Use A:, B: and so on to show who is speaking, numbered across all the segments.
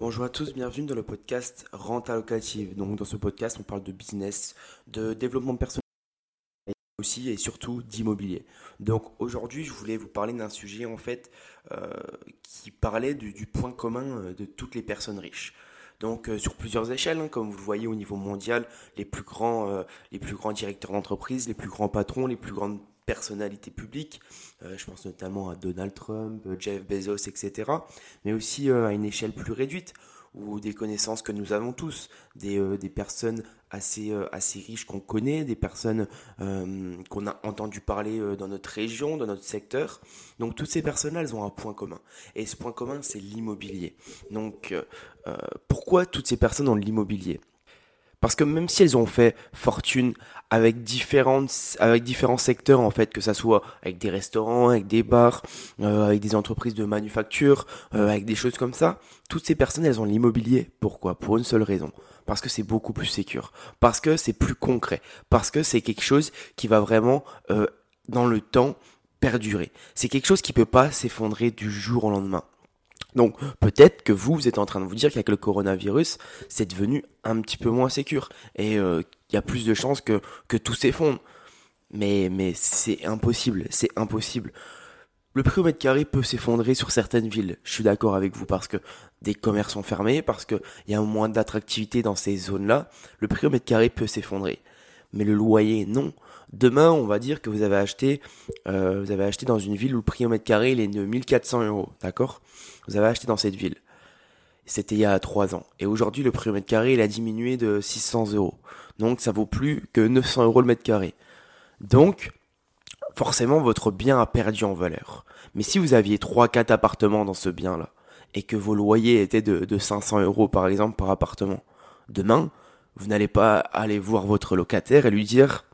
A: Bonjour à tous, bienvenue dans le podcast Renta Locative. Donc dans ce podcast, on parle de business, de développement personnel aussi et surtout d'immobilier. Donc aujourd'hui, je voulais vous parler d'un sujet en fait euh, qui parlait du, point commun euh, de toutes les personnes riches. Donc euh, sur plusieurs échelles, hein, comme vous le voyez au niveau mondial, les plus grands, les plus grands directeurs d'entreprise, les plus grands patrons, les plus grandes personnalités publiques, je pense notamment à Donald Trump, Jeff Bezos, etc. Mais aussi à une échelle plus réduite ou des connaissances que nous avons tous, des, euh, personnes assez, euh, riches qu'on connaît, des personnes euh, qu'on a entendu parler dans notre région, dans notre secteur. Donc toutes ces personnes-là, elles ont un point commun. Et ce point commun, c'est l'immobilier. Donc pourquoi toutes ces personnes ont l'immobilier? Parce que même si elles ont fait fortune avec différentes, avec différents secteurs en fait, que ça soit avec des restaurants, avec des bars, euh, avec des entreprises de manufacture, euh, avec des choses comme ça, toutes ces personnes elles ont l'immobilier. Pourquoi? Pour une seule raison. Parce que c'est beaucoup plus sécur. Parce que c'est plus concret. Parce que c'est quelque chose qui va vraiment euh, dans le temps perdurer. C'est quelque chose qui peut pas s'effondrer du jour au lendemain. Donc peut-être que vous, vous êtes en train de vous dire qu'avec le coronavirus, c'est devenu un petit peu moins sécur et euh, il y a plus de chances que, que tout s'effondre. Mais, mais c'est impossible, c'est impossible. Le prix au mètre carré peut s'effondrer sur certaines villes. Je suis d'accord avec vous parce que des commerces sont fermés, parce qu'il y a moins d'attractivité dans ces zones-là. Le prix au mètre carré peut s'effondrer. Mais le loyer, non. Demain, on va dire que vous avez acheté, euh, vous avez acheté dans une ville où le prix au mètre carré il est de 1400 euros, d'accord? Vous avez acheté dans cette ville. C'était il y a 3 ans. Et aujourd'hui, le prix au mètre carré il a diminué de 600 euros. Donc, ça vaut plus que 900 euros le mètre carré. Donc, forcément, votre bien a perdu en valeur. Mais si vous aviez 3-4 appartements dans ce bien-là, et que vos loyers étaient de, de 500 euros par exemple par appartement, demain, vous n'allez pas aller voir votre locataire et lui dire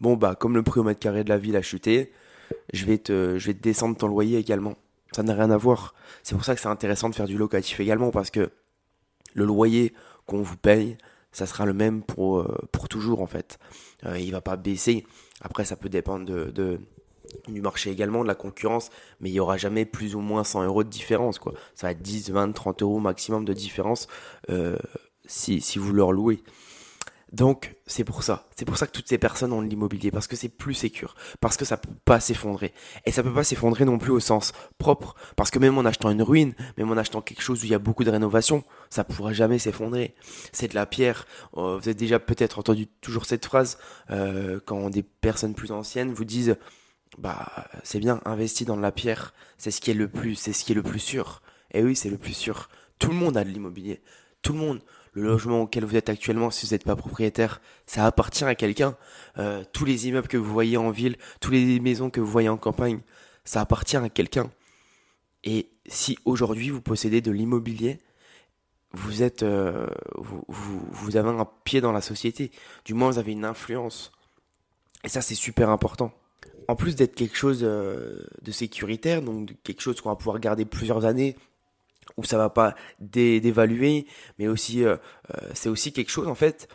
A: bon bah comme le prix au mètre carré de la ville a chuté, je vais te, je vais te descendre ton loyer également. Ça n'a rien à voir. C'est pour ça que c'est intéressant de faire du locatif également parce que le loyer qu'on vous paye, ça sera le même pour, euh, pour toujours en fait. Euh, il va pas baisser. Après, ça peut dépendre de, du marché également, de la concurrence, mais il y aura jamais plus ou moins 100 euros de différence quoi. Ça va être 10, 20, 30 euros maximum de différence euh, si, vous leur louez. Donc c'est pour ça, c'est pour ça que toutes ces personnes ont de l'immobilier parce que c'est plus sécur, parce que ça peut pas s'effondrer et ça peut pas s'effondrer non plus au sens propre parce que même en achetant une ruine, même en achetant quelque chose où il y a beaucoup de rénovation, ça pourra jamais s'effondrer. C'est de la pierre. Euh, vous avez déjà peut-être entendu toujours cette phrase euh, quand des personnes plus anciennes vous disent bah c'est bien investi dans de la pierre, c'est ce qui est le plus, c'est ce qui est le plus sûr. Et oui, c'est le plus sûr. Tout le monde a de l'immobilier, tout le monde le logement auquel vous êtes actuellement, si vous n'êtes pas propriétaire, ça appartient à quelqu'un. Euh, tous les immeubles que vous voyez en ville, toutes les maisons que vous voyez en campagne, ça appartient à quelqu'un. Et si aujourd'hui vous possédez de l'immobilier, vous êtes, euh, vous, avez un pied dans la société. Du moins, vous avez une influence. Et ça, c'est super important. En plus d'être quelque chose euh, de sécuritaire, donc quelque chose qu'on va pouvoir garder plusieurs années, où ça va pas dévaluer, mais aussi euh, euh, c'est aussi quelque chose en fait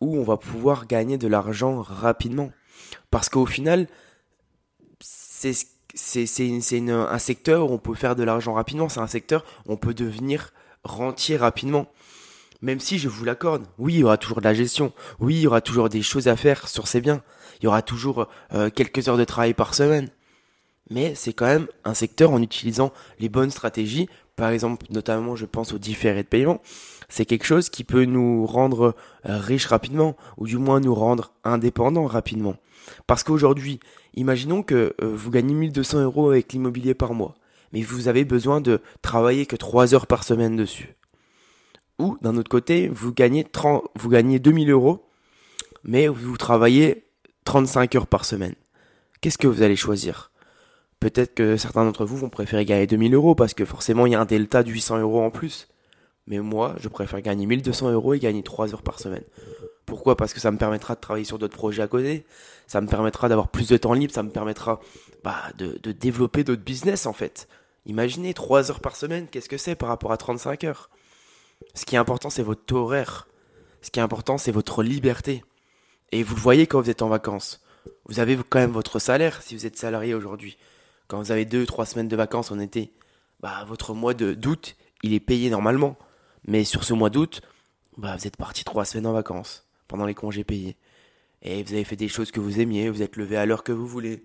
A: où on va pouvoir gagner de l'argent rapidement. Parce qu'au final, c'est c'est un secteur où on peut faire de l'argent rapidement, c'est un secteur où on peut devenir rentier rapidement. Même si je vous l'accorde, oui, il y aura toujours de la gestion, oui, il y aura toujours des choses à faire sur ces biens, il y aura toujours euh, quelques heures de travail par semaine. Mais c'est quand même un secteur en utilisant les bonnes stratégies par exemple, notamment je pense aux différés de paiement, c'est quelque chose qui peut nous rendre euh, riches rapidement, ou du moins nous rendre indépendants rapidement. Parce qu'aujourd'hui, imaginons que euh, vous gagnez 1200 euros avec l'immobilier par mois, mais vous avez besoin de travailler que 3 heures par semaine dessus. Ou d'un autre côté, vous gagnez, 30, vous gagnez 2000 euros, mais vous travaillez 35 heures par semaine. Qu'est-ce que vous allez choisir? Peut-être que certains d'entre vous vont préférer gagner 2000 euros parce que forcément il y a un delta de 800 euros en plus. Mais moi, je préfère gagner 1200 euros et gagner 3 heures par semaine. Pourquoi? Parce que ça me permettra de travailler sur d'autres projets à côté, ça me permettra d'avoir plus de temps libre, ça me permettra bah, de, développer d'autres business en fait. Imaginez 3 heures par semaine, qu'est-ce que c'est par rapport à 35 heures? Ce qui est important, c'est votre horaire. Ce qui est important, c'est votre liberté. Et vous le voyez quand vous êtes en vacances. Vous avez quand même votre salaire si vous êtes salarié aujourd'hui quand vous avez deux, trois semaines de vacances en été, bah, votre mois d'août, il est payé normalement. Mais sur ce mois d'août, bah, vous êtes parti trois semaines en vacances pendant les congés payés. Et vous avez fait des choses que vous aimiez, vous êtes levé à l'heure que vous voulez.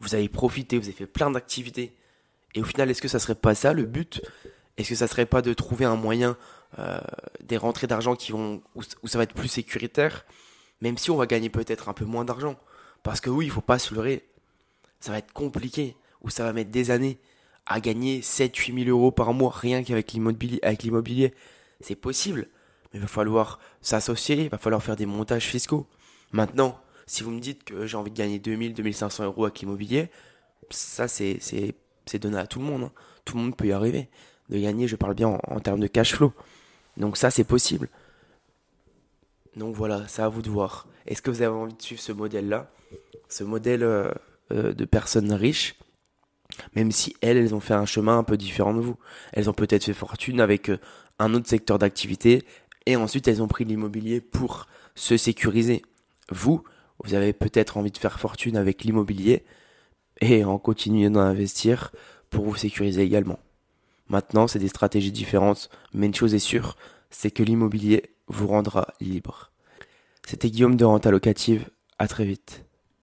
A: Vous avez profité, vous avez fait plein d'activités. Et au final, est-ce que ça serait pas ça le but? Est-ce que ça serait pas de trouver un moyen, euh, des rentrées d'argent qui vont où, ça va être plus sécuritaire, même si on va gagner peut-être un peu moins d'argent Parce que oui, il faut pas se leurrer. Ça va être compliqué, ou ça va mettre des années à gagner 7-8 000 euros par mois rien qu'avec l'immobilier. C'est possible, mais il va falloir s'associer, il va falloir faire des montages fiscaux. Maintenant, si vous me dites que j'ai envie de gagner 2000, 2500 euros avec l'immobilier, ça c'est donné à tout le monde. Hein. Tout le monde peut y arriver. De gagner, je parle bien en, termes de cash flow. Donc ça c'est possible. Donc voilà, c'est à vous de voir. Est-ce que vous avez envie de suivre ce modèle-là? Ce modèle euh, euh, de personnes riches même si elles, elles ont fait un chemin un peu différent de vous. Elles ont peut-être fait fortune avec euh, un autre secteur d'activité et ensuite elles ont pris l'immobilier pour se sécuriser. Vous, vous avez peut-être envie de faire fortune avec l'immobilier et en continuant d'investir pour vous sécuriser également. Maintenant, c'est des stratégies différentes, mais une chose est sûre, c'est que l'immobilier vous rendra libre. C'était Guillaume de Renta Locative, à très vite.